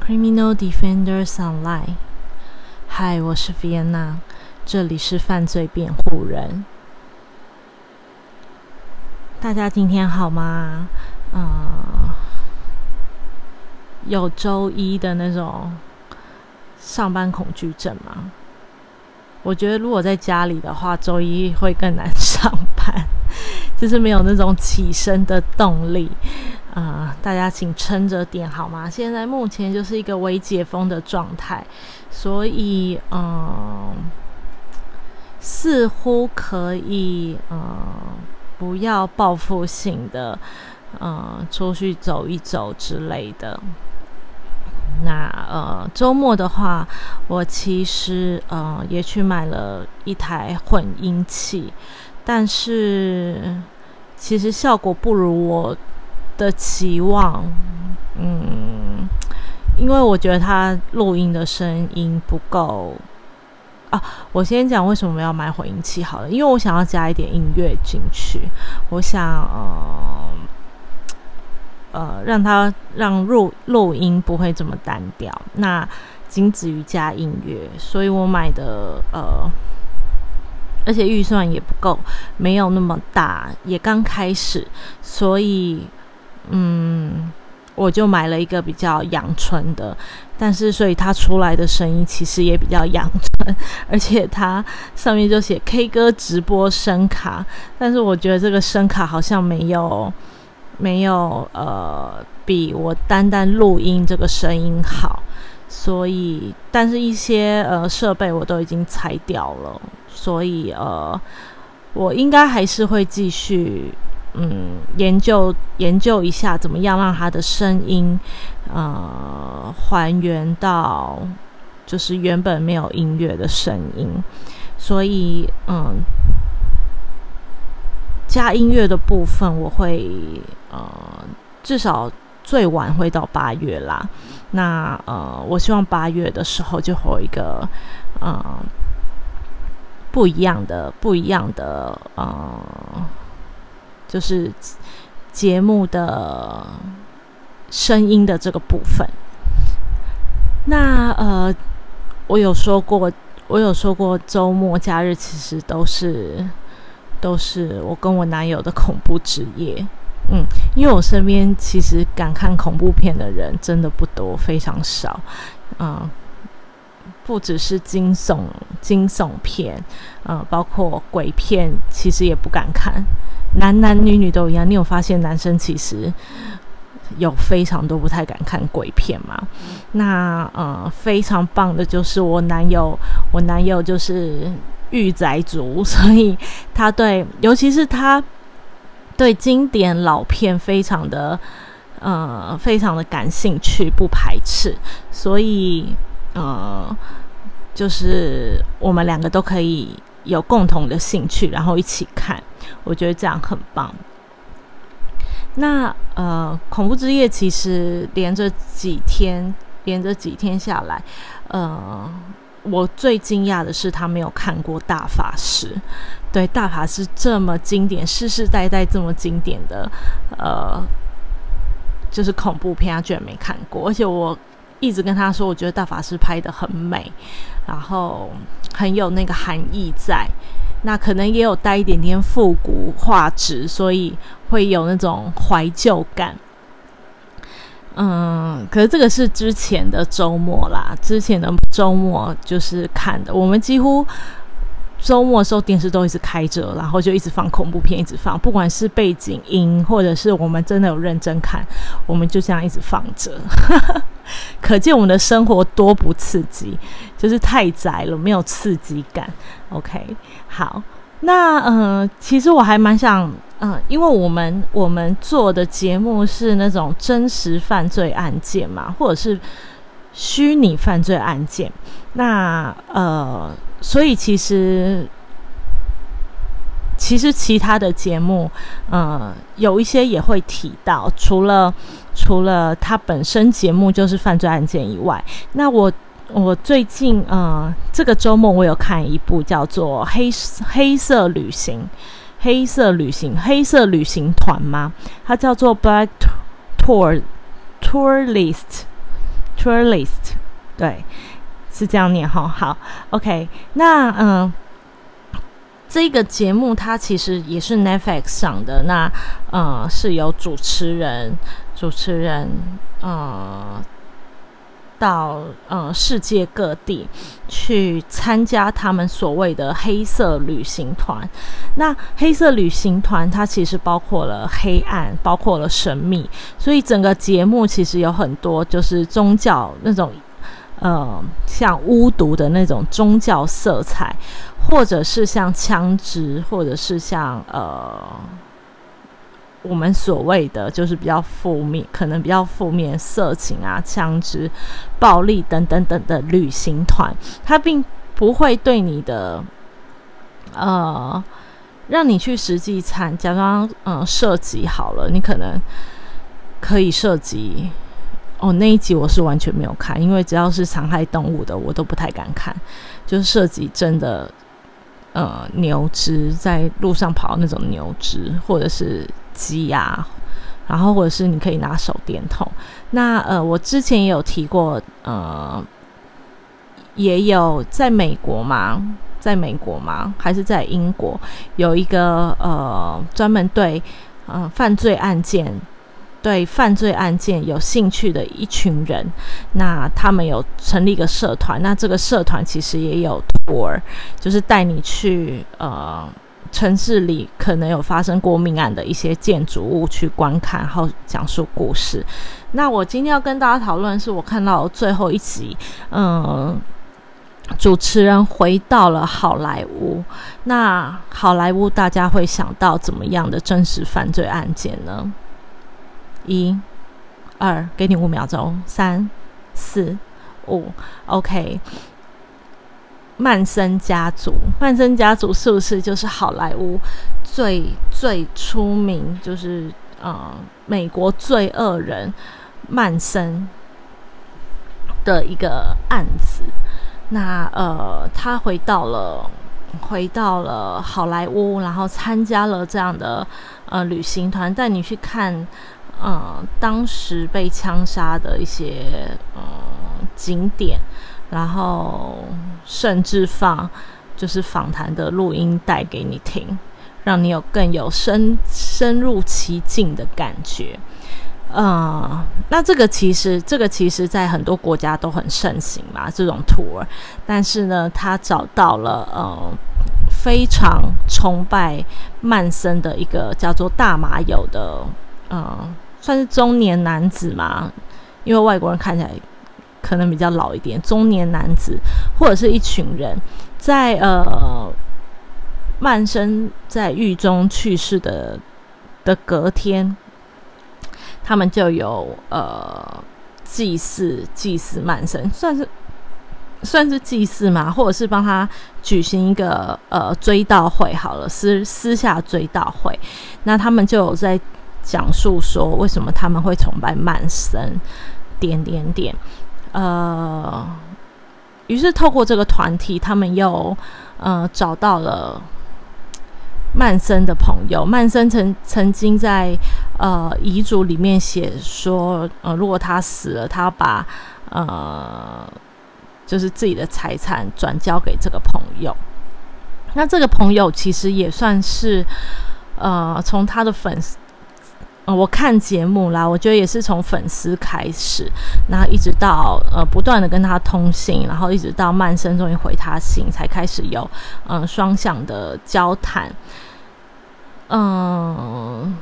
Criminal Defenders Online。嗨，我是 Vienna，这里是犯罪辩护人。大家今天好吗？嗯，有周一的那种上班恐惧症吗？我觉得如果在家里的话，周一会更难上班，就是没有那种起身的动力。啊，大家请撑着点好吗？现在目前就是一个微解封的状态，所以嗯，似乎可以嗯，不要报复性的嗯出去走一走之类的。那呃，周末的话，我其实呃也去买了一台混音器，但是其实效果不如我的期望。嗯，因为我觉得他录音的声音不够啊。我先讲为什么要买混音器好了，因为我想要加一点音乐进去，我想呃。呃，让它让录录音不会这么单调，那仅止于加音乐，所以我买的呃，而且预算也不够，没有那么大，也刚开始，所以嗯，我就买了一个比较阳春的，但是所以它出来的声音其实也比较阳春，而且它上面就写 K 歌直播声卡，但是我觉得这个声卡好像没有。没有呃，比我单单录音这个声音好，所以，但是一些呃设备我都已经拆掉了，所以呃，我应该还是会继续嗯研究研究一下，怎么样让他的声音呃还原到就是原本没有音乐的声音，所以嗯。加音乐的部分，我会呃至少最晚会到八月啦。那呃，我希望八月的时候就会有一个呃不一样的、不一样的呃，就是节目的声音的这个部分。那呃，我有说过，我有说过，周末假日其实都是。都是我跟我男友的恐怖职业，嗯，因为我身边其实敢看恐怖片的人真的不多，非常少，嗯，不只是惊悚惊悚片，嗯，包括鬼片，其实也不敢看，男男女女都一样。你有发现男生其实有非常多不太敢看鬼片吗？那呃，非常棒的就是我男友，我男友就是。御宅族，所以他对，尤其是他对经典老片非常的，呃，非常的感兴趣，不排斥，所以，呃，就是我们两个都可以有共同的兴趣，然后一起看，我觉得这样很棒。那呃，恐怖之夜其实连着几天，连着几天下来，呃。我最惊讶的是，他没有看过《大法师》。对，《大法师》这么经典、世世代代这么经典的，呃，就是恐怖片，他居然没看过。而且我一直跟他说，我觉得《大法师》拍的很美，然后很有那个含义在。那可能也有带一点点复古画质，所以会有那种怀旧感。嗯，可是这个是之前的周末啦，之前的周末就是看的。我们几乎周末的时候电视都一直开着，然后就一直放恐怖片，一直放，不管是背景音或者是我们真的有认真看，我们就这样一直放着。可见我们的生活多不刺激，就是太窄了，没有刺激感。OK，好，那嗯，其实我还蛮想。嗯，因为我们我们做的节目是那种真实犯罪案件嘛，或者是虚拟犯罪案件，那呃，所以其实其实其他的节目，呃，有一些也会提到，除了除了它本身节目就是犯罪案件以外，那我我最近呃这个周末我有看一部叫做《黑黑色旅行》。黑色旅行，黑色旅行团吗？它叫做 Black Tour Tourist Tour List，对，是这样念哈。好，OK，那嗯。这个节目它其实也是 Netflix 上的，那呃是由主持人主持人呃到呃世界各地去参加他们所谓的黑色旅行团。那黑色旅行团它其实包括了黑暗，包括了神秘，所以整个节目其实有很多就是宗教那种。呃，像巫毒的那种宗教色彩，或者是像枪支，或者是像呃，我们所谓的就是比较负面，可能比较负面，色情啊、枪支、暴力等等等的旅行团，它并不会对你的呃，让你去实际参，假装嗯涉及好了，你可能可以涉及。哦，那一集我是完全没有看，因为只要是残害动物的，我都不太敢看。就是涉及真的，呃，牛只在路上跑那种牛只，或者是机呀，然后或者是你可以拿手电筒。那呃，我之前也有提过，呃，也有在美国嘛，在美国嘛，还是在英国有一个呃，专门对呃犯罪案件。对犯罪案件有兴趣的一群人，那他们有成立一个社团。那这个社团其实也有 tour，就是带你去呃城市里可能有发生过命案的一些建筑物去观看，然后讲述故事。那我今天要跟大家讨论是我看到最后一集，嗯，主持人回到了好莱坞。那好莱坞大家会想到怎么样的真实犯罪案件呢？一、二，给你五秒钟。三、四、五，OK。曼森家族，曼森家族是不是就是好莱坞最最出名，就是呃美国罪恶人曼森的一个案子？那呃，他回到了回到了好莱坞，然后参加了这样的呃旅行团，带你去看。嗯，当时被枪杀的一些嗯景点，然后甚至放就是访谈的录音带给你听，让你有更有深深入其境的感觉。嗯，那这个其实这个其实在很多国家都很盛行嘛，这种 tour。但是呢，他找到了呃非常崇拜曼森的一个叫做大麻友的嗯。算是中年男子嘛，因为外国人看起来可能比较老一点。中年男子或者是一群人，在呃曼生在狱中去世的的隔天，他们就有呃祭祀祭祀曼生，算是算是祭祀嘛，或者是帮他举行一个呃追悼会好了，私私下追悼会。那他们就有在。讲述说为什么他们会崇拜曼森，点点点，呃，于是透过这个团体，他们又呃找到了曼森的朋友。曼森曾曾经在呃遗嘱里面写说，呃，如果他死了，他把呃就是自己的财产转交给这个朋友。那这个朋友其实也算是呃从他的粉丝。我看节目啦，我觉得也是从粉丝开始，然后一直到呃不断的跟他通信，然后一直到曼生终于回他信，才开始有嗯双向的交谈。嗯，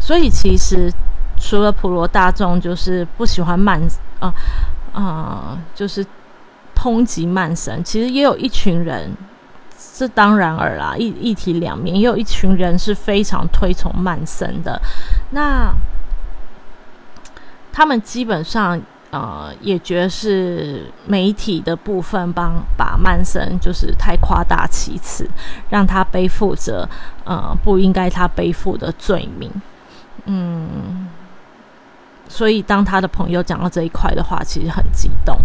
所以其实除了普罗大众就是不喜欢曼啊啊，就是抨击曼生，其实也有一群人。这当然尔啦，一一体两面，也有一群人是非常推崇曼森的。那他们基本上呃也觉得是媒体的部分帮把曼森就是太夸大其词，让他背负着呃不应该他背负的罪名。嗯，所以当他的朋友讲到这一块的话，其实很激动。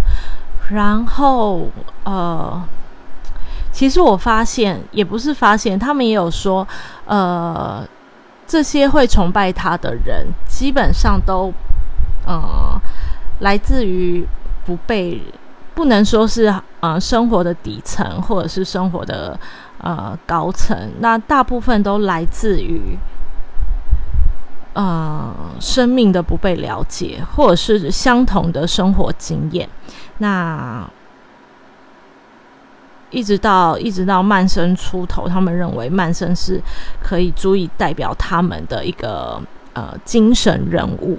然后呃。其实我发现，也不是发现，他们也有说，呃，这些会崇拜他的人，基本上都，呃，来自于不被不能说是呃生活的底层，或者是生活的呃高层，那大部分都来自于呃生命的不被了解，或者是相同的生活经验。那一直到一直到曼生出头，他们认为曼生是可以足以代表他们的一个呃精神人物。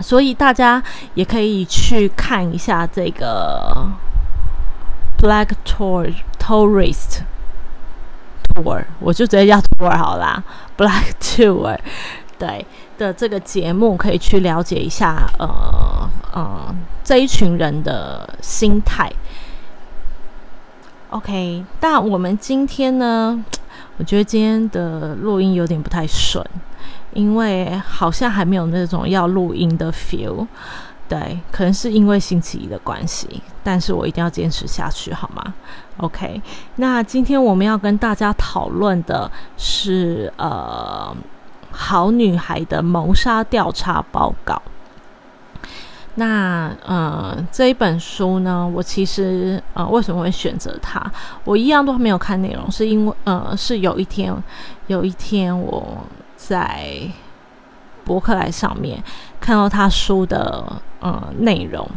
所以大家也可以去看一下这个 Black Tour Tourist Tour，我就直接叫 Tour 好啦，Black Tour 对的这个节目可以去了解一下，呃呃这一群人的心态。OK，但我们今天呢，我觉得今天的录音有点不太顺。因为好像还没有那种要录音的 feel，对，可能是因为星期一的关系，但是我一定要坚持下去，好吗？OK，那今天我们要跟大家讨论的是呃，好女孩的谋杀调查报告。那呃，这一本书呢，我其实呃，为什么会选择它？我一样都没有看内容，是因为呃，是有一天，有一天我。在博客来上面看到他书的呃内容，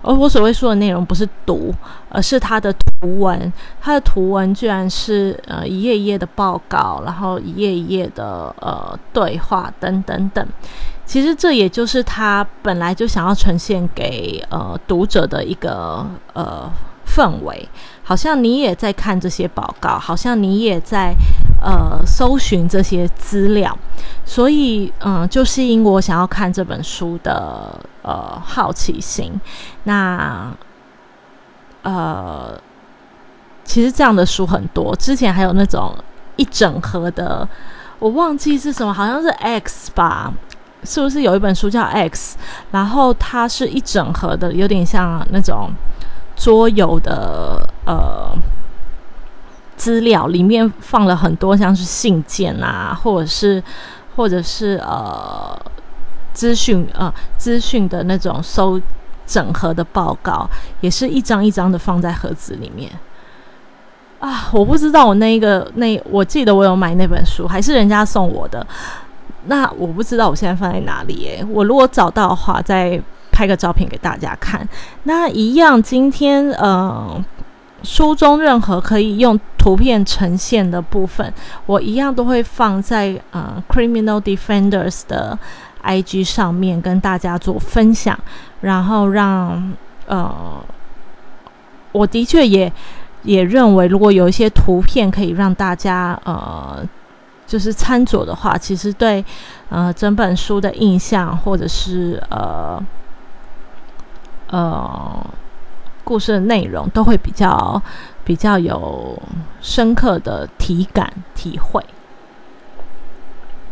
而我所谓说的内容不是读，而是他的图文。他的图文居然是呃一页一页的报告，然后一页一页的呃对话等等等。其实这也就是他本来就想要呈现给呃读者的一个呃氛围，好像你也在看这些报告，好像你也在。呃，搜寻这些资料，所以嗯，就吸引我想要看这本书的呃好奇心。那呃，其实这样的书很多，之前还有那种一整盒的，我忘记是什么，好像是 X 吧？是不是有一本书叫 X？然后它是一整盒的，有点像那种桌游的呃。资料里面放了很多，像是信件啊，或者是或者是呃资讯呃资讯的那种收整合的报告，也是一张一张的放在盒子里面。啊，我不知道我那一个那我记得我有买那本书，还是人家送我的。那我不知道我现在放在哪里耶？我如果找到的话，再拍个照片给大家看。那一样，今天呃。书中任何可以用图片呈现的部分，我一样都会放在呃 Criminal Defenders 的 IG 上面跟大家做分享，然后让呃，我的确也也认为，如果有一些图片可以让大家呃，就是餐桌的话，其实对呃整本书的印象或者是呃呃。故事的内容都会比较比较有深刻的体感体会。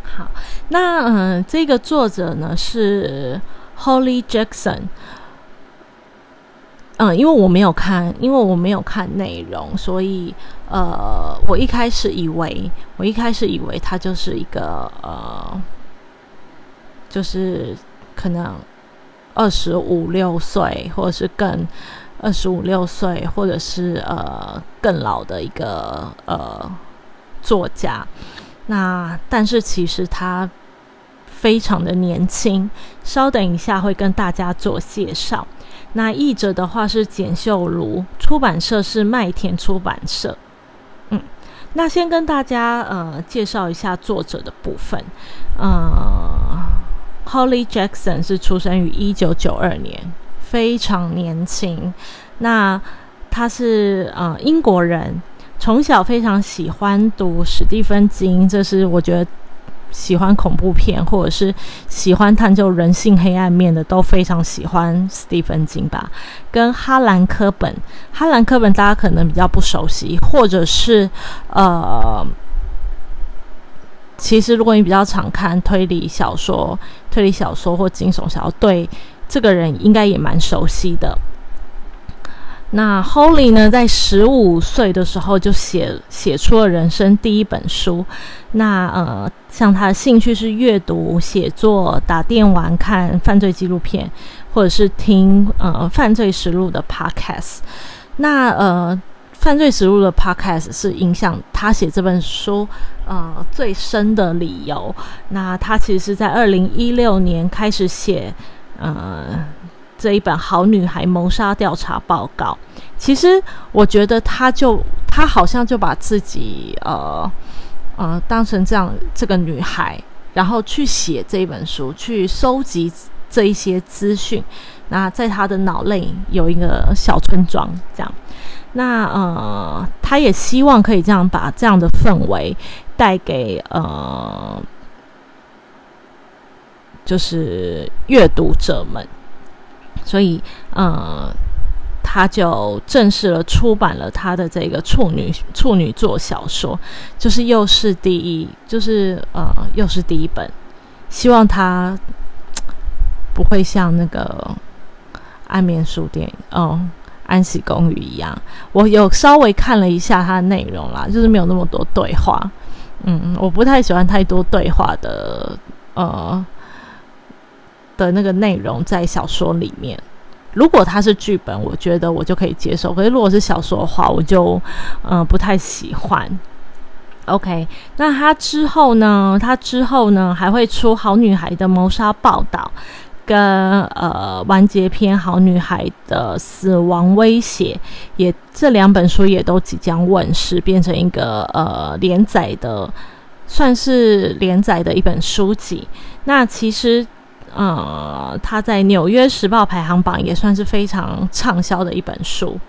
好，那嗯，这个作者呢是 Holly Jackson。嗯，因为我没有看，因为我没有看内容，所以呃，我一开始以为，我一开始以为他就是一个呃，就是可能二十五六岁，或者是更。二十五六岁，或者是呃更老的一个呃作家，那但是其实他非常的年轻。稍等一下会跟大家做介绍。那译者的话是简秀如，出版社是麦田出版社。嗯，那先跟大家呃介绍一下作者的部分。呃，Holly Jackson 是出生于一九九二年。非常年轻，那他是呃英国人，从小非常喜欢读史蒂芬金，这是我觉得喜欢恐怖片或者是喜欢探究人性黑暗面的都非常喜欢史蒂芬金吧。跟哈兰科本，哈兰科本大家可能比较不熟悉，或者是呃，其实如果你比较常看推理小说、推理小说或惊悚小说，对。这个人应该也蛮熟悉的。那 Holly 呢，在十五岁的时候就写写出了人生第一本书。那呃，像他的兴趣是阅读、写作、打电玩、看犯罪纪录片，或者是听呃犯罪实录的 Podcast。那呃，犯罪实录的 Podcast 是影响他写这本书呃最深的理由。那他其实是在二零一六年开始写呃。这一本《好女孩谋杀调查报告》，其实我觉得他就他好像就把自己呃呃当成这样这个女孩，然后去写这一本书，去收集这一些资讯。那在他的脑内有一个小村庄，这样。那呃，他也希望可以这样把这样的氛围带给呃，就是阅读者们。所以，呃，他就正式了出版了他的这个处女处女作小说，就是又是第一，就是呃，又是第一本。希望他不会像那个安眠书店哦，安息公寓一样。我有稍微看了一下它的内容啦，就是没有那么多对话。嗯，我不太喜欢太多对话的，呃。的那个内容在小说里面，如果它是剧本，我觉得我就可以接受。可是如果是小说的话，我就嗯不太喜欢。OK，那他之后呢？他之后呢还会出《好女孩的谋杀报道》跟呃完结篇《好女孩的死亡威胁》，也这两本书也都即将问世，变成一个呃连载的，算是连载的一本书籍。那其实。呃，他在《纽约时报》排行榜也算是非常畅销的一本书。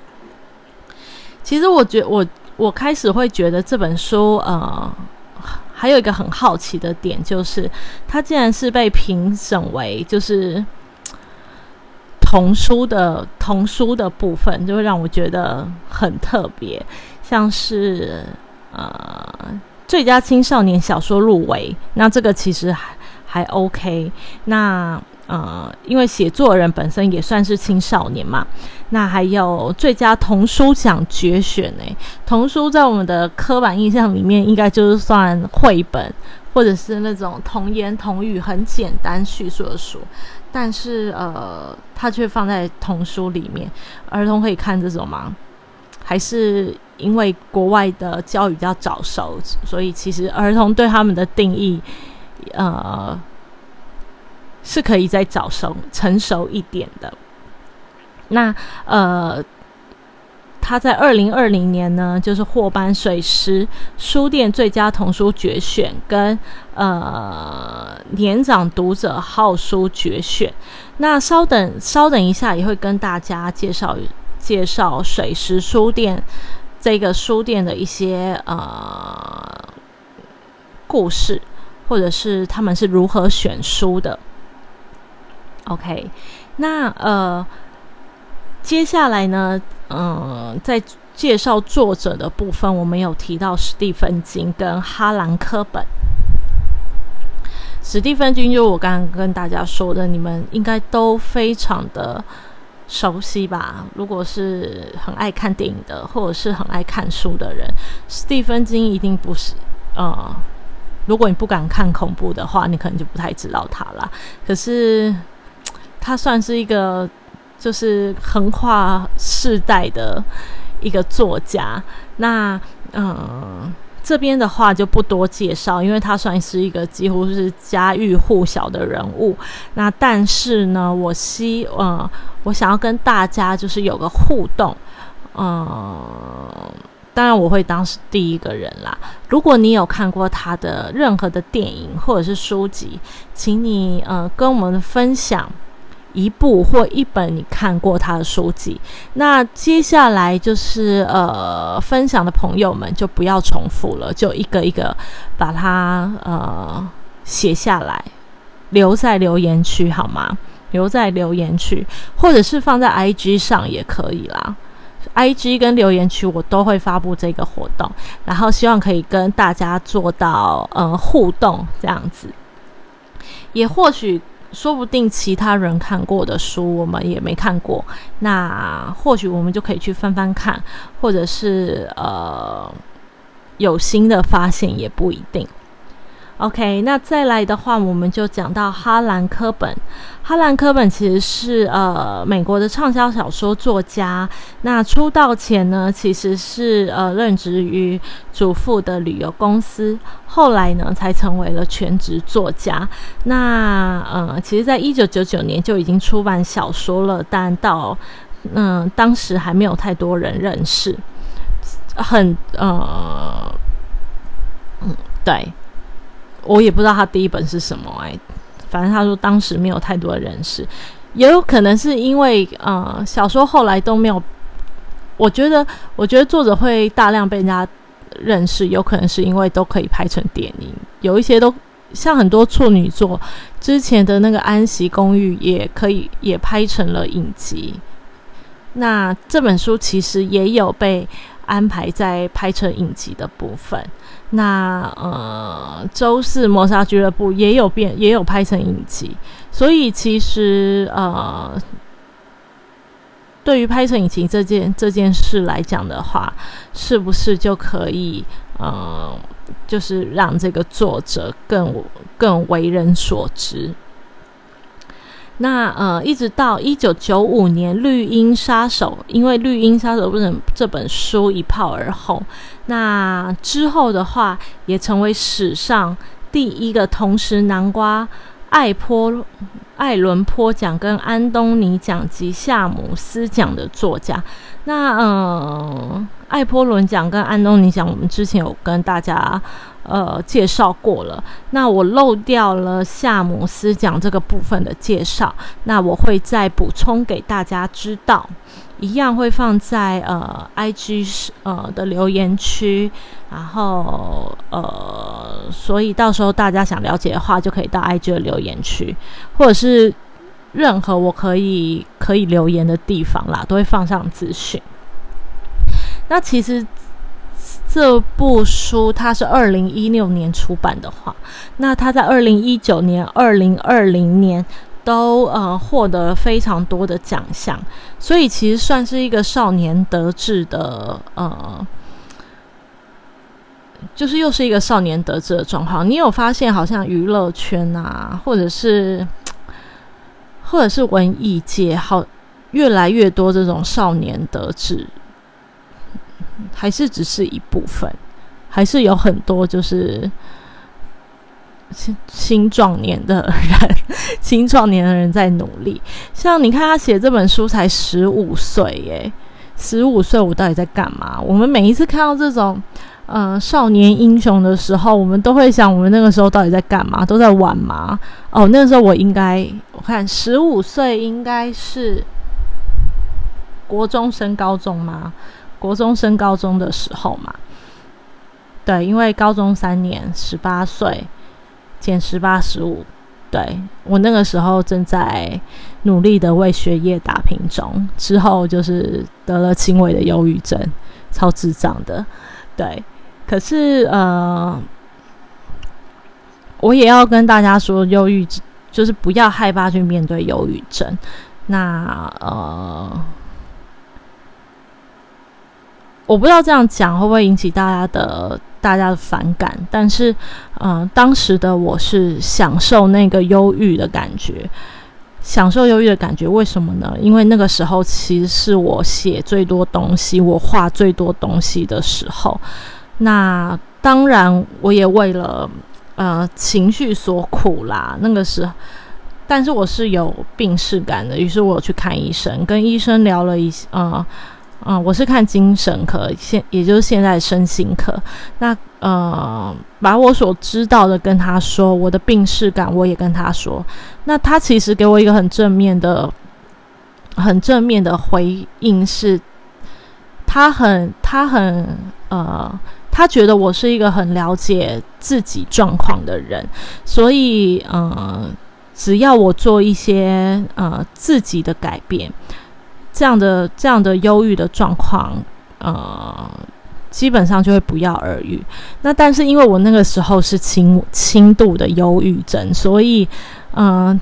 其实，我觉我我开始会觉得这本书，呃，还有一个很好奇的点，就是它竟然是被评审为就是童书的童书的部分，就会让我觉得很特别，像是呃最佳青少年小说入围，那这个其实还。还 OK，那呃，因为写作人本身也算是青少年嘛，那还有最佳童书奖决选呢。童书在我们的刻板印象里面，应该就是算绘本或者是那种童言童语很简单叙述的书，但是呃，它却放在童书里面，儿童可以看这种吗？还是因为国外的教育比较早熟，所以其实儿童对他们的定义。呃，是可以再早熟、成熟一点的。那呃，他在二零二零年呢，就是获颁水师书店最佳童书决选跟呃年长读者好书决选。那稍等，稍等一下，也会跟大家介绍介绍水师书店这个书店的一些呃故事。或者是他们是如何选书的？OK，那呃，接下来呢，嗯，在介绍作者的部分，我们有提到史蒂芬金跟哈兰科本。史蒂芬金就我刚刚跟大家说的，你们应该都非常的熟悉吧？如果是很爱看电影的，或者是很爱看书的人，史蒂芬金一定不是呃。如果你不敢看恐怖的话，你可能就不太知道他了。可是，他算是一个就是横跨世代的一个作家。那嗯，这边的话就不多介绍，因为他算是一个几乎是家喻户晓的人物。那但是呢，我希呃，我想要跟大家就是有个互动，嗯。当然，我会当是第一个人啦。如果你有看过他的任何的电影或者是书籍，请你呃跟我们分享一部或一本你看过他的书籍。那接下来就是呃分享的朋友们就不要重复了，就一个一个把它呃写下来，留在留言区好吗？留在留言区，或者是放在 IG 上也可以啦。I G 跟留言区我都会发布这个活动，然后希望可以跟大家做到呃互动这样子，也或许说不定其他人看过的书，我们也没看过，那或许我们就可以去翻翻看，或者是呃有新的发现也不一定。OK，那再来的话，我们就讲到哈兰科本。哈兰科本其实是呃美国的畅销小说作家。那出道前呢，其实是呃任职于祖父的旅游公司，后来呢才成为了全职作家。那呃，其实在一九九九年就已经出版小说了，但到嗯当时还没有太多人认识，很呃嗯对。我也不知道他第一本是什么哎，反正他说当时没有太多的人识，也有可能是因为呃小说后来都没有，我觉得我觉得作者会大量被人家认识，有可能是因为都可以拍成电影，有一些都像很多处女作之前的那个《安息公寓》也可以也拍成了影集，那这本书其实也有被安排在拍成影集的部分。那呃，周四谋杀俱乐部也有变，也有拍成影集，所以其实呃，对于拍成影集这件这件事来讲的话，是不是就可以呃，就是让这个作者更更为人所知？那呃，一直到一九九五年，《绿茵杀手》因为《绿茵杀手》不能这本书一炮而红，那之后的话，也成为史上第一个同时南瓜艾坡艾伦坡奖跟安东尼奖及夏姆斯奖的作家。那呃，艾波伦奖跟安东尼奖，我们之前有跟大家。呃，介绍过了，那我漏掉了夏姆斯讲这个部分的介绍，那我会再补充给大家知道，一样会放在呃 IG 呃的留言区，然后呃，所以到时候大家想了解的话，就可以到 IG 的留言区，或者是任何我可以可以留言的地方啦，都会放上资讯。那其实。这部书它是二零一六年出版的话，那它在二零一九年、二零二零年都呃获得非常多的奖项，所以其实算是一个少年得志的呃，就是又是一个少年得志的状况。你有发现好像娱乐圈啊，或者是或者是文艺界，好越来越多这种少年得志。还是只是一部分，还是有很多就是青青壮年的人，青壮年的人在努力。像你看他写这本书才十五岁耶，十五岁我到底在干嘛？我们每一次看到这种呃少年英雄的时候，我们都会想，我们那个时候到底在干嘛？都在玩吗？哦，那个时候我应该我看十五岁应该是国中升高中吗？国中升高中的时候嘛，对，因为高中三年，十八岁减十八十五，对我那个时候正在努力的为学业打拼中，之后就是得了轻微的忧郁症，超智障的，对。可是呃，我也要跟大家说，忧郁就是不要害怕去面对忧郁症，那呃。我不知道这样讲会不会引起大家的大家的反感，但是，嗯，当时的我是享受那个忧郁的感觉，享受忧郁的感觉。为什么呢？因为那个时候其实是我写最多东西、我画最多东西的时候。那当然，我也为了呃情绪所苦啦。那个时候，但是我是有病逝感的，于是我去看医生，跟医生聊了一呃。嗯，我是看精神科，现也就是现在身心科。那呃，把我所知道的跟他说，我的病逝感我也跟他说。那他其实给我一个很正面的、很正面的回应，是他很他很呃，他觉得我是一个很了解自己状况的人，所以呃，只要我做一些呃自己的改变。这样的这样的忧郁的状况，呃，基本上就会不药而愈。那但是，因为我那个时候是轻轻度的忧郁症，所以，嗯，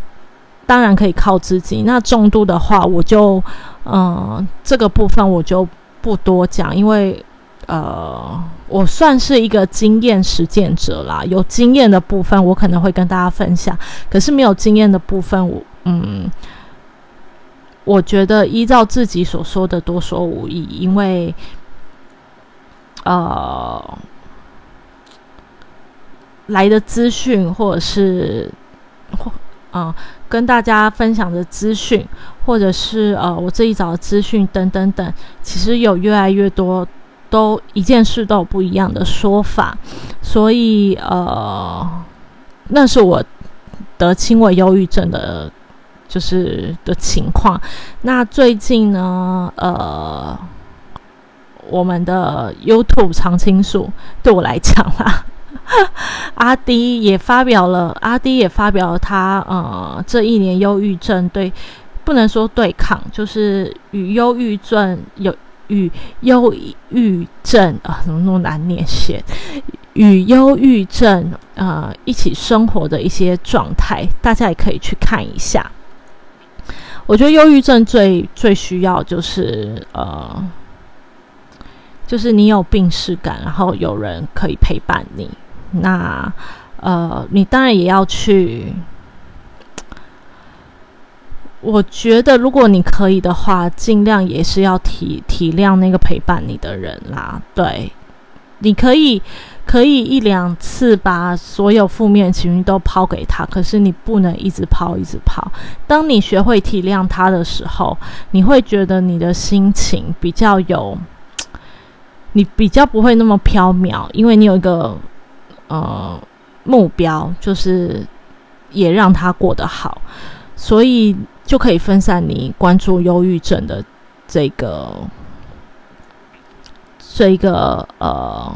当然可以靠自己。那重度的话，我就嗯这个部分我就不多讲，因为呃我算是一个经验实践者啦，有经验的部分我可能会跟大家分享，可是没有经验的部分，我嗯。我觉得依照自己所说的多说无益，因为，呃，来的资讯或者是，或啊，跟大家分享的资讯，或者是呃，我这一找的资讯等等等，其实有越来越多，都一件事都有不一样的说法，所以呃，那是我得轻微忧郁症的。就是的情况。那最近呢，呃，我们的 YouTube 常青树对我来讲啦，阿迪也发表了，阿迪也发表了他呃这一年忧郁症对，不能说对抗，就是与忧郁症有与忧郁症啊，怎么那么难念写？与忧郁症呃一起生活的一些状态，大家也可以去看一下。我觉得忧郁症最最需要就是呃，就是你有病逝感，然后有人可以陪伴你。那呃，你当然也要去。我觉得如果你可以的话，尽量也是要体体谅那个陪伴你的人啦。对，你可以。可以一两次把所有负面情绪都抛给他，可是你不能一直抛，一直抛。当你学会体谅他的时候，你会觉得你的心情比较有，你比较不会那么飘渺，因为你有一个呃目标，就是也让他过得好，所以就可以分散你关注忧郁症的这个这一个呃。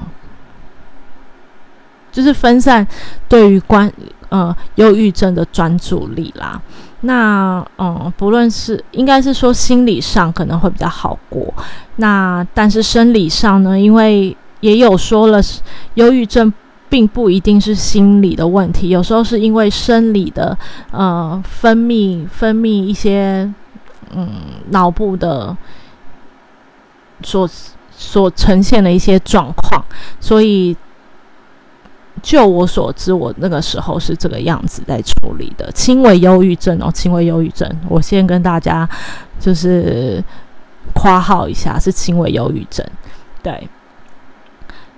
就是分散对于关呃忧郁症的专注力啦。那嗯，不论是应该是说心理上可能会比较好过。那但是生理上呢，因为也有说了，忧郁症并不一定是心理的问题，有时候是因为生理的呃分泌分泌一些嗯脑部的所所呈现的一些状况，所以。就我所知，我那个时候是这个样子在处理的，轻微忧郁症哦，轻微忧郁症。我先跟大家就是夸号一下，是轻微忧郁症。对，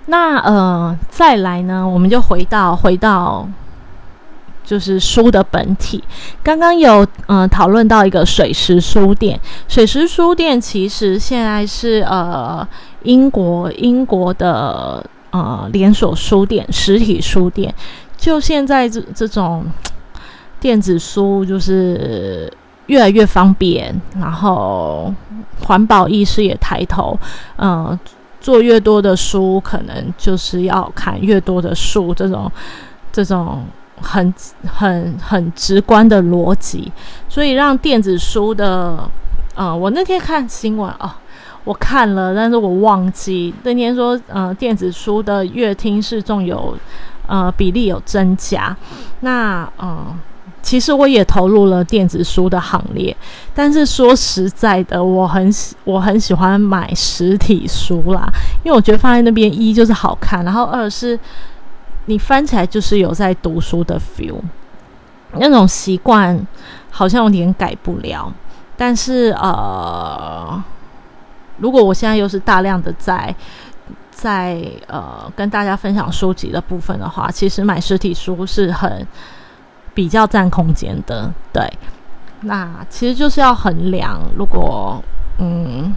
那呃，再来呢，我们就回到回到就是书的本体。刚刚有嗯讨论到一个水石书店，水石书店其实现在是呃英国英国的。呃，连锁书店、实体书店，就现在这这种电子书，就是越来越方便，然后环保意识也抬头。嗯，做越多的书，可能就是要看越多的书，这种这种很很很直观的逻辑，所以让电子书的，嗯，我那天看新闻哦。我看了，但是我忘记那天说，呃，电子书的阅听视众有，呃，比例有增加。那，嗯，其实我也投入了电子书的行列，但是说实在的，我很喜，我很喜欢买实体书啦，因为我觉得放在那边一就是好看，然后二是你翻起来就是有在读书的 feel，那种习惯好像有点改不了，但是呃。如果我现在又是大量的在在呃跟大家分享书籍的部分的话，其实买实体书是很比较占空间的。对，那其实就是要衡量。如果嗯，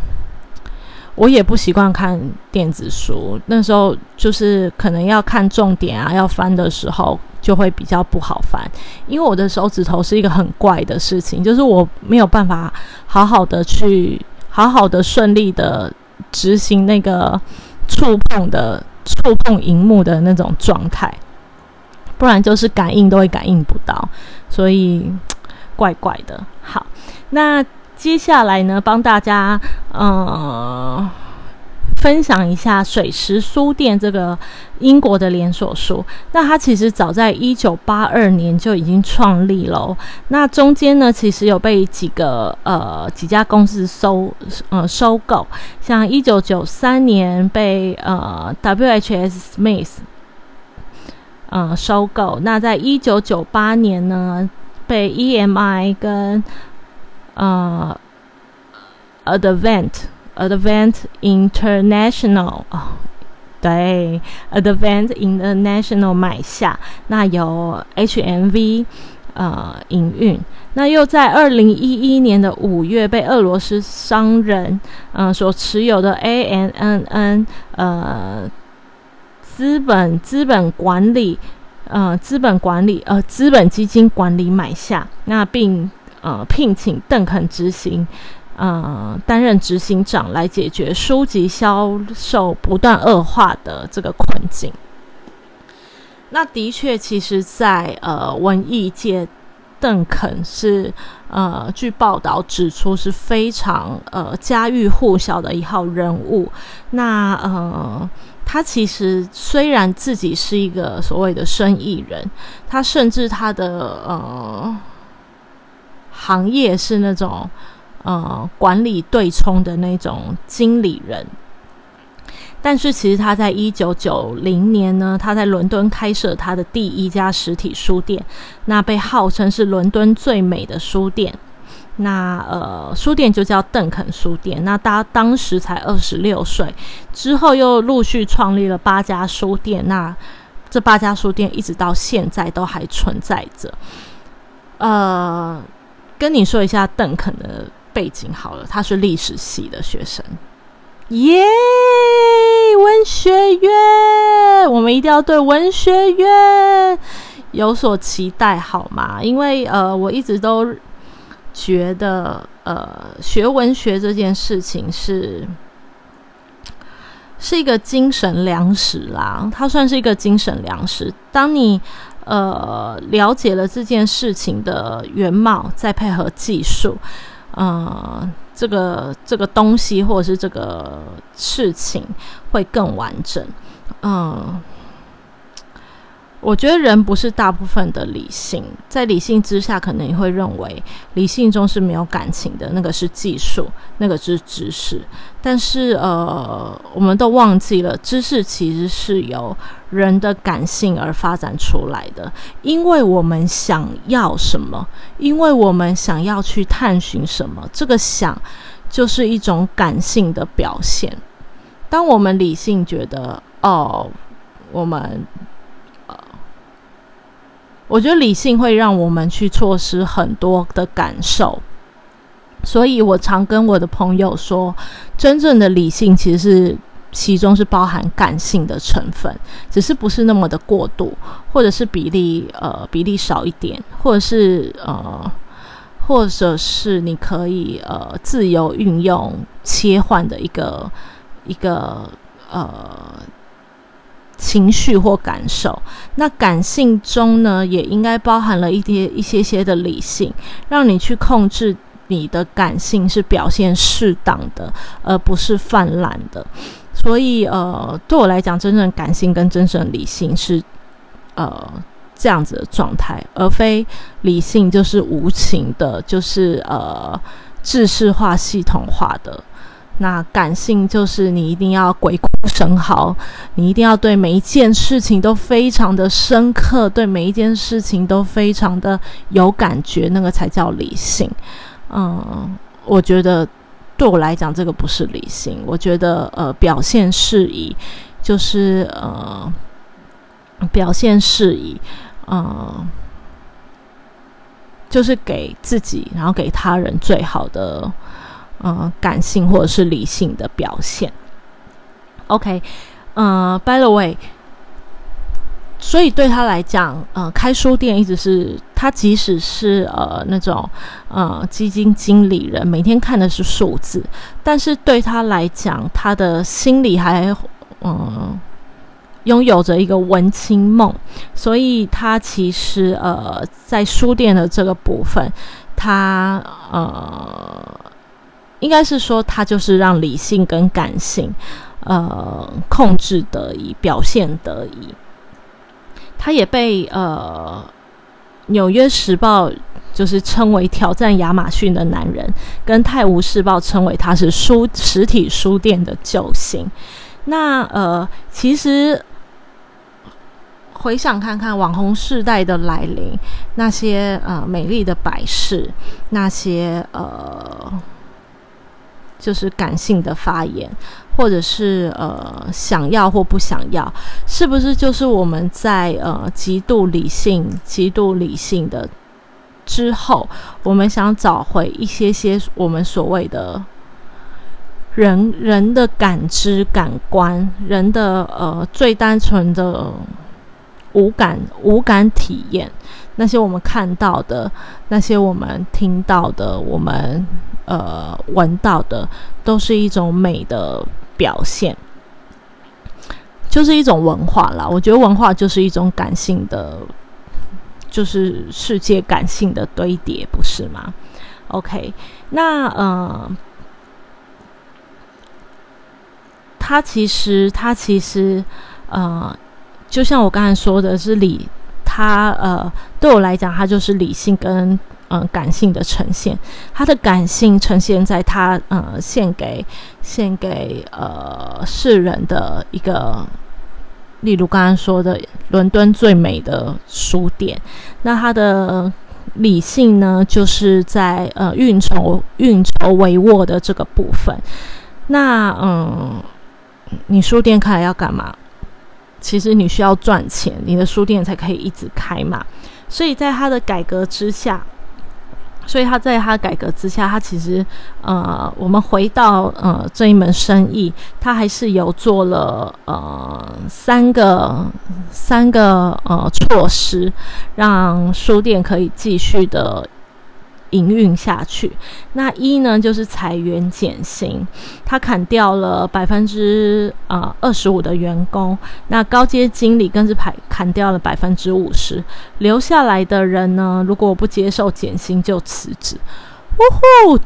我也不习惯看电子书，那时候就是可能要看重点啊，要翻的时候就会比较不好翻，因为我的手指头是一个很怪的事情，就是我没有办法好好的去。好好的顺利的执行那个触碰的触碰荧幕的那种状态，不然就是感应都会感应不到，所以 怪怪的。好，那接下来呢，帮大家嗯分享一下水石书店这个英国的连锁书。那它其实早在一九八二年就已经创立了。那中间呢，其实有被几个呃几家公司收呃收购，像一九九三年被呃 W H S Smith 呃收购。那在一九九八年呢，被 E M I 跟呃 Advent。Advent International 哦，对，Advent International 买下，那由 HMV 呃营运，那又在二零一一年的五月被俄罗斯商人嗯所持有的 ANNN 呃资本资本管理呃资本管理呃资本基金管理买下，那并呃聘请邓肯执行。呃，担任执行长来解决书籍销售不断恶化的这个困境。那的确，其实，在呃文艺界，邓肯是呃，据报道指出是非常呃家喻户晓的一号人物。那呃，他其实虽然自己是一个所谓的生意人，他甚至他的呃行业是那种。呃，管理对冲的那种经理人，但是其实他在一九九零年呢，他在伦敦开设他的第一家实体书店，那被号称是伦敦最美的书店。那呃，书店就叫邓肯书店。那他当时才二十六岁，之后又陆续创立了八家书店。那这八家书店一直到现在都还存在着。呃，跟你说一下邓肯的。背景好了，他是历史系的学生，耶！文学院，我们一定要对文学院有所期待，好吗？因为呃，我一直都觉得呃，学文学这件事情是是一个精神粮食啦，它算是一个精神粮食。当你呃了解了这件事情的原貌，再配合技术。呃，这个这个东西或者是这个事情会更完整。嗯，我觉得人不是大部分的理性，在理性之下，可能你会认为理性中是没有感情的，那个是技术，那个是知识。但是呃，我们都忘记了，知识其实是由人的感性而发展出来的，因为我们想要什么，因为我们想要去探寻什么，这个想就是一种感性的表现。当我们理性觉得哦，我们，我觉得理性会让我们去错失很多的感受。所以我常跟我的朋友说，真正的理性其实是其中是包含感性的成分，只是不是那么的过度，或者是比例呃比例少一点，或者是呃，或者是你可以呃自由运用切换的一个一个呃情绪或感受。那感性中呢，也应该包含了一些一些些的理性，让你去控制。你的感性是表现适当的，而不是泛滥的。所以，呃，对我来讲，真正感性跟真正理性是，呃，这样子的状态，而非理性就是无情的，就是呃，制式化、系统化的。那感性就是你一定要鬼生蚝，你一定要对每一件事情都非常的深刻，对每一件事情都非常的有感觉，那个才叫理性。嗯，我觉得对我来讲，这个不是理性。我觉得，呃，表现适宜，就是呃，表现适宜，呃，就是给自己，然后给他人最好的，呃，感性或者是理性的表现。OK，呃，By the way。所以对他来讲，呃，开书店一直是他，即使是呃那种呃基金经理人，每天看的是数字，但是对他来讲，他的心里还嗯拥有着一个文青梦。所以他其实呃在书店的这个部分，他呃应该是说他就是让理性跟感性。呃控制得以，表现得以。他也被呃《纽约时报》就是称为挑战亚马逊的男人，跟《泰晤士报》称为他是书实体书店的救星。那呃，其实。回想看看网红世代的来临，那些呃美丽的摆饰，那些呃就是感性的发言，或者是呃想要或不想要，是不是就是我们在呃极度理性、极度理性的之后，我们想找回一些些我们所谓的人人的感知、感官，人的呃最单纯的。无感无感体验，那些我们看到的，那些我们听到的，我们呃闻到的，都是一种美的表现，就是一种文化啦。我觉得文化就是一种感性的，就是世界感性的堆叠，不是吗？OK，那呃，它其实，它其实，呃。就像我刚才说的，是理，它呃，对我来讲，它就是理性跟嗯感性的呈现。他的感性呈现在他呃献给献给呃世人的一个，例如刚刚说的伦敦最美的书店。那他的理性呢，就是在呃运筹运筹帷幄的这个部分。那嗯，你书店开来要干嘛？其实你需要赚钱，你的书店才可以一直开嘛。所以在他的改革之下，所以他在他改革之下，他其实呃，我们回到呃这一门生意，他还是有做了呃三个三个呃措施，让书店可以继续的。营运下去，那一呢就是裁员减薪，他砍掉了百分之呃二十五的员工，那高阶经理更是排砍掉了百分之五十，留下来的人呢，如果不接受减薪就辞职，呜呼，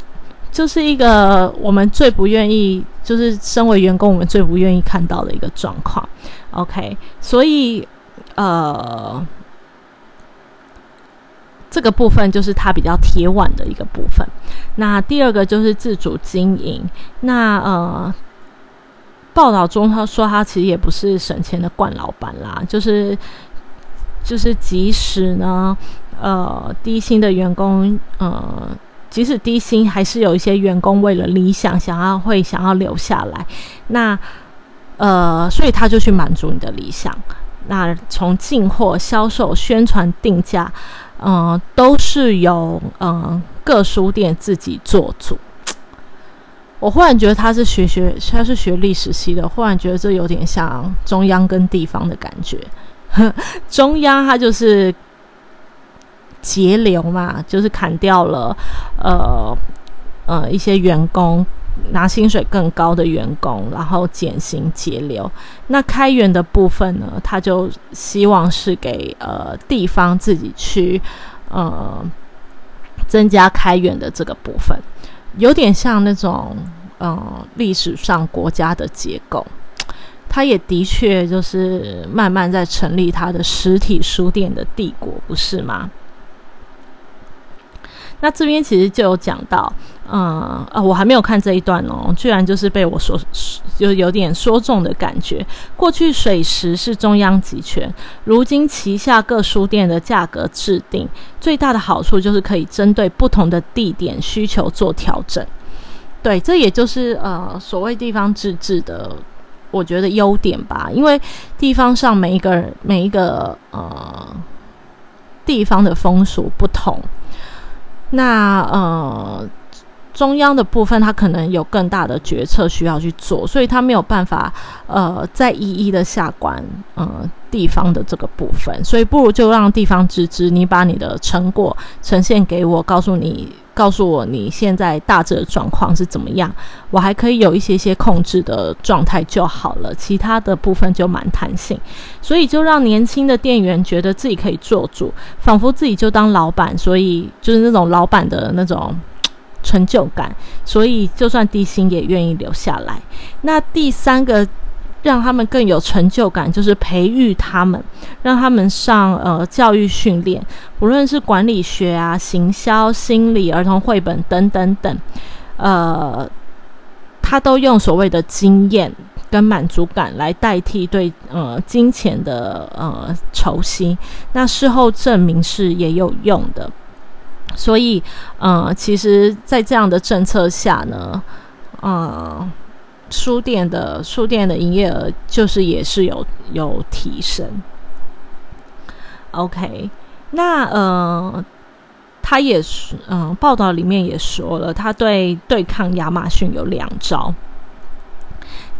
就是一个我们最不愿意，就是身为员工我们最不愿意看到的一个状况。OK，所以呃。这个部分就是它比较铁腕的一个部分。那第二个就是自主经营。那呃，报道中他说他其实也不是省钱的惯老板啦，就是就是即使呢，呃，低薪的员工，呃，即使低薪，还是有一些员工为了理想想要会想要留下来。那呃，所以他就去满足你的理想。那从进货、销售、宣传、定价。嗯，都是由嗯各书店自己做主。我忽然觉得他是学学，他是学历史系的，忽然觉得这有点像中央跟地方的感觉。中央它就是节流嘛，就是砍掉了呃呃一些员工。拿薪水更高的员工，然后减薪节流。那开源的部分呢？他就希望是给呃地方自己去呃增加开源的这个部分，有点像那种呃历史上国家的结构。他也的确就是慢慢在成立他的实体书店的帝国，不是吗？那这边其实就有讲到。嗯啊，我还没有看这一段哦，居然就是被我说，就有点说中的感觉。过去水石是中央集权，如今旗下各书店的价格制定，最大的好处就是可以针对不同的地点需求做调整。对，这也就是呃所谓地方自治的，我觉得优点吧。因为地方上每一个人每一个呃地方的风俗不同，那呃。中央的部分，他可能有更大的决策需要去做，所以他没有办法，呃，再一一的下管，呃，地方的这个部分，所以不如就让地方自治，你把你的成果呈现给我，告诉你，告诉我你现在大致的状况是怎么样，我还可以有一些些控制的状态就好了，其他的部分就蛮弹性，所以就让年轻的店员觉得自己可以做主，仿佛自己就当老板，所以就是那种老板的那种。成就感，所以就算低薪也愿意留下来。那第三个让他们更有成就感，就是培育他们，让他们上呃教育训练，无论是管理学啊、行销、心理、儿童绘本等等等，呃，他都用所谓的经验跟满足感来代替对呃金钱的呃酬薪，那事后证明是也有用的。所以，呃，其实，在这样的政策下呢，呃，书店的书店的营业额就是也是有有提升。OK，那呃，他也是，嗯，报道里面也说了，他对对抗亚马逊有两招。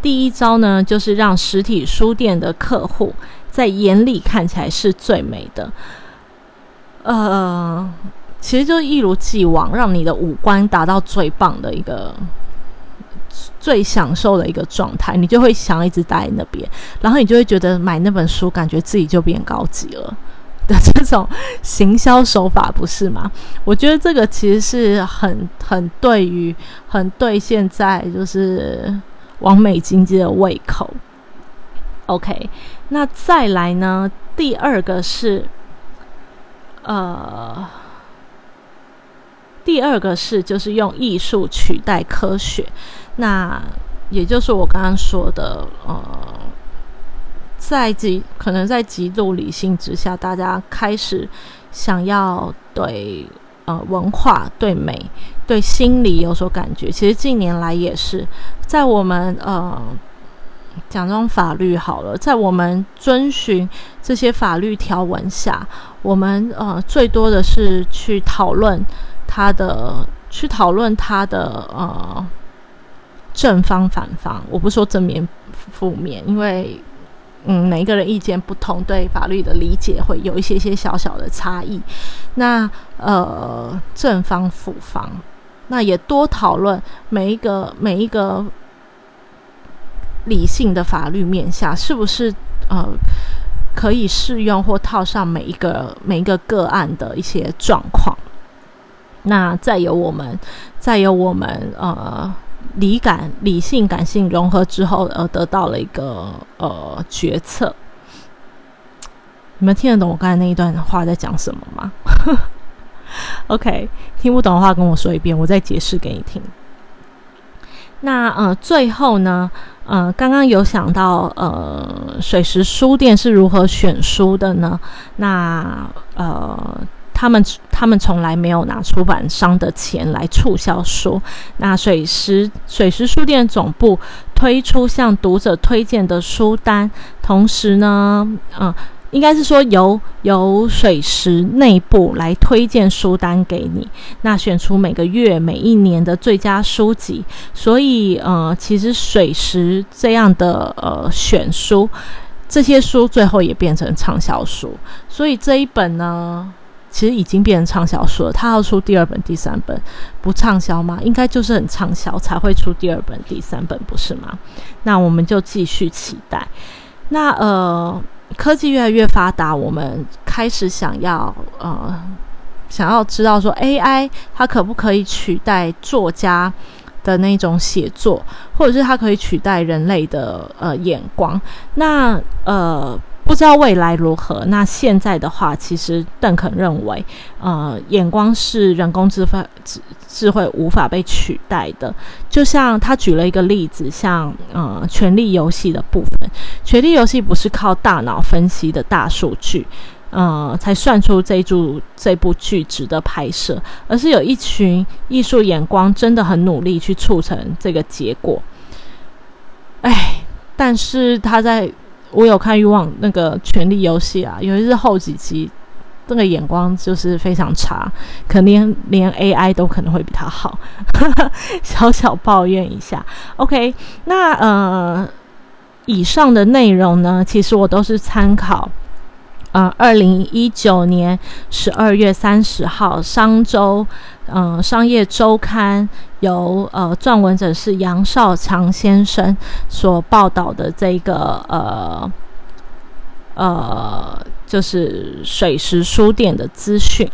第一招呢，就是让实体书店的客户在眼里看起来是最美的，呃。其实就一如既往，让你的五官达到最棒的一个、最享受的一个状态，你就会想一直待在那边，然后你就会觉得买那本书，感觉自己就变高级了 的这种行销手法，不是吗？我觉得这个其实是很、很对于、很对现在就是完美经济的胃口。OK，那再来呢？第二个是，呃。第二个是，就是用艺术取代科学，那也就是我刚刚说的，呃，在极可能在极度理性之下，大家开始想要对呃文化、对美、对心理有所感觉。其实近年来也是在我们呃讲这种法律好了，在我们遵循这些法律条文下，我们呃最多的是去讨论。他的去讨论他的呃正方反方，我不说正面负面，因为嗯每一个人意见不同，对法律的理解会有一些些小小的差异。那呃正方负方，那也多讨论每一个每一个理性的法律面下是不是呃可以适用或套上每一个每一个个案的一些状况。那再由我们，再由我们呃理感、理性、感性融合之后，而得到了一个呃决策。你们听得懂我刚才那一段话在讲什么吗？OK，听不懂的话跟我说一遍，我再解释给你听。那呃，最后呢，呃，刚刚有想到呃，水石书店是如何选书的呢？那呃。他们他们从来没有拿出版商的钱来促销书。那水石水石书店总部推出向读者推荐的书单，同时呢，嗯，应该是说由由水石内部来推荐书单给你，那选出每个月每一年的最佳书籍。所以，呃，其实水石这样的呃选书，这些书最后也变成畅销书。所以这一本呢。其实已经变成畅销书了。他要出第二本、第三本，不畅销吗？应该就是很畅销才会出第二本、第三本，不是吗？那我们就继续期待。那呃，科技越来越发达，我们开始想要呃，想要知道说 AI 它可不可以取代作家的那种写作，或者是它可以取代人类的呃眼光？那呃。不知道未来如何。那现在的话，其实邓肯认为，呃，眼光是人工智慧智智慧无法被取代的。就像他举了一个例子，像呃，权力游戏的部分，权力游戏不是靠大脑分析的大数据，呃，才算出这组这部剧值得拍摄，而是有一群艺术眼光真的很努力去促成这个结果。哎，但是他在。我有看欲望那个《权力游戏》啊，尤其是后几集，那个眼光就是非常差，可能连 AI 都可能会比他好。小小抱怨一下，OK？那呃，以上的内容呢，其实我都是参考。呃，二零一九年十二月三十号，商周，嗯，商业周刊由呃撰文者是杨少强先生所报道的这个呃呃，就是水石书店的资讯。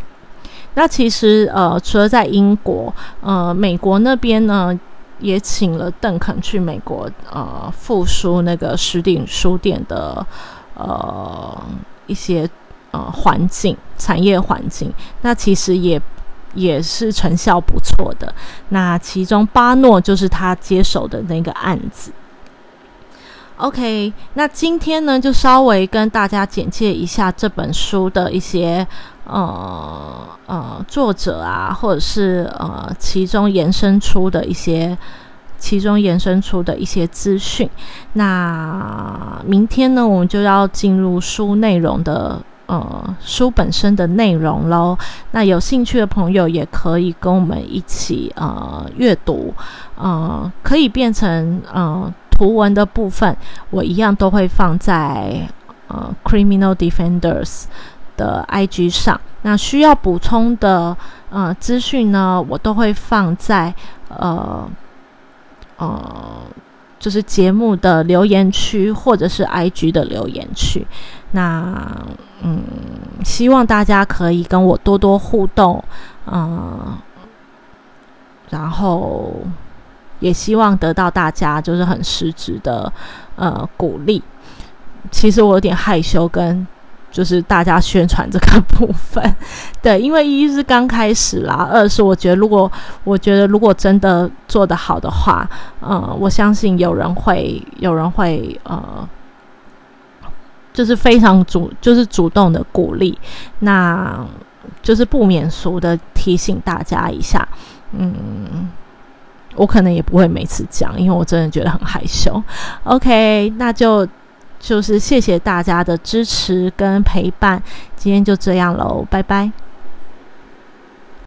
那其实呃，除了在英国，呃，美国那边呢，也请了邓肯去美国呃复苏那个实体书店的呃一些呃环境产业环境。那其实也也是成效不错的。那其中巴诺就是他接手的那个案子。OK，那今天呢，就稍微跟大家简介一下这本书的一些呃呃作者啊，或者是呃其中延伸出的一些其中延伸出的一些资讯。那明天呢，我们就要进入书内容的呃书本身的内容喽。那有兴趣的朋友也可以跟我们一起呃阅读，呃，可以变成呃。图文的部分，我一样都会放在呃 Criminal Defenders 的 IG 上。那需要补充的呃资讯呢，我都会放在呃呃就是节目的留言区或者是 IG 的留言区。那嗯，希望大家可以跟我多多互动，嗯，然后。也希望得到大家就是很实质的呃鼓励。其实我有点害羞，跟就是大家宣传这个部分，对，因为一是刚开始啦，二是我觉得如果我觉得如果真的做得好的话，呃，我相信有人会有人会呃，就是非常主就是主动的鼓励，那就是不免俗的提醒大家一下，嗯。我可能也不会每次讲，因为我真的觉得很害羞。OK，那就就是谢谢大家的支持跟陪伴，今天就这样喽，拜拜。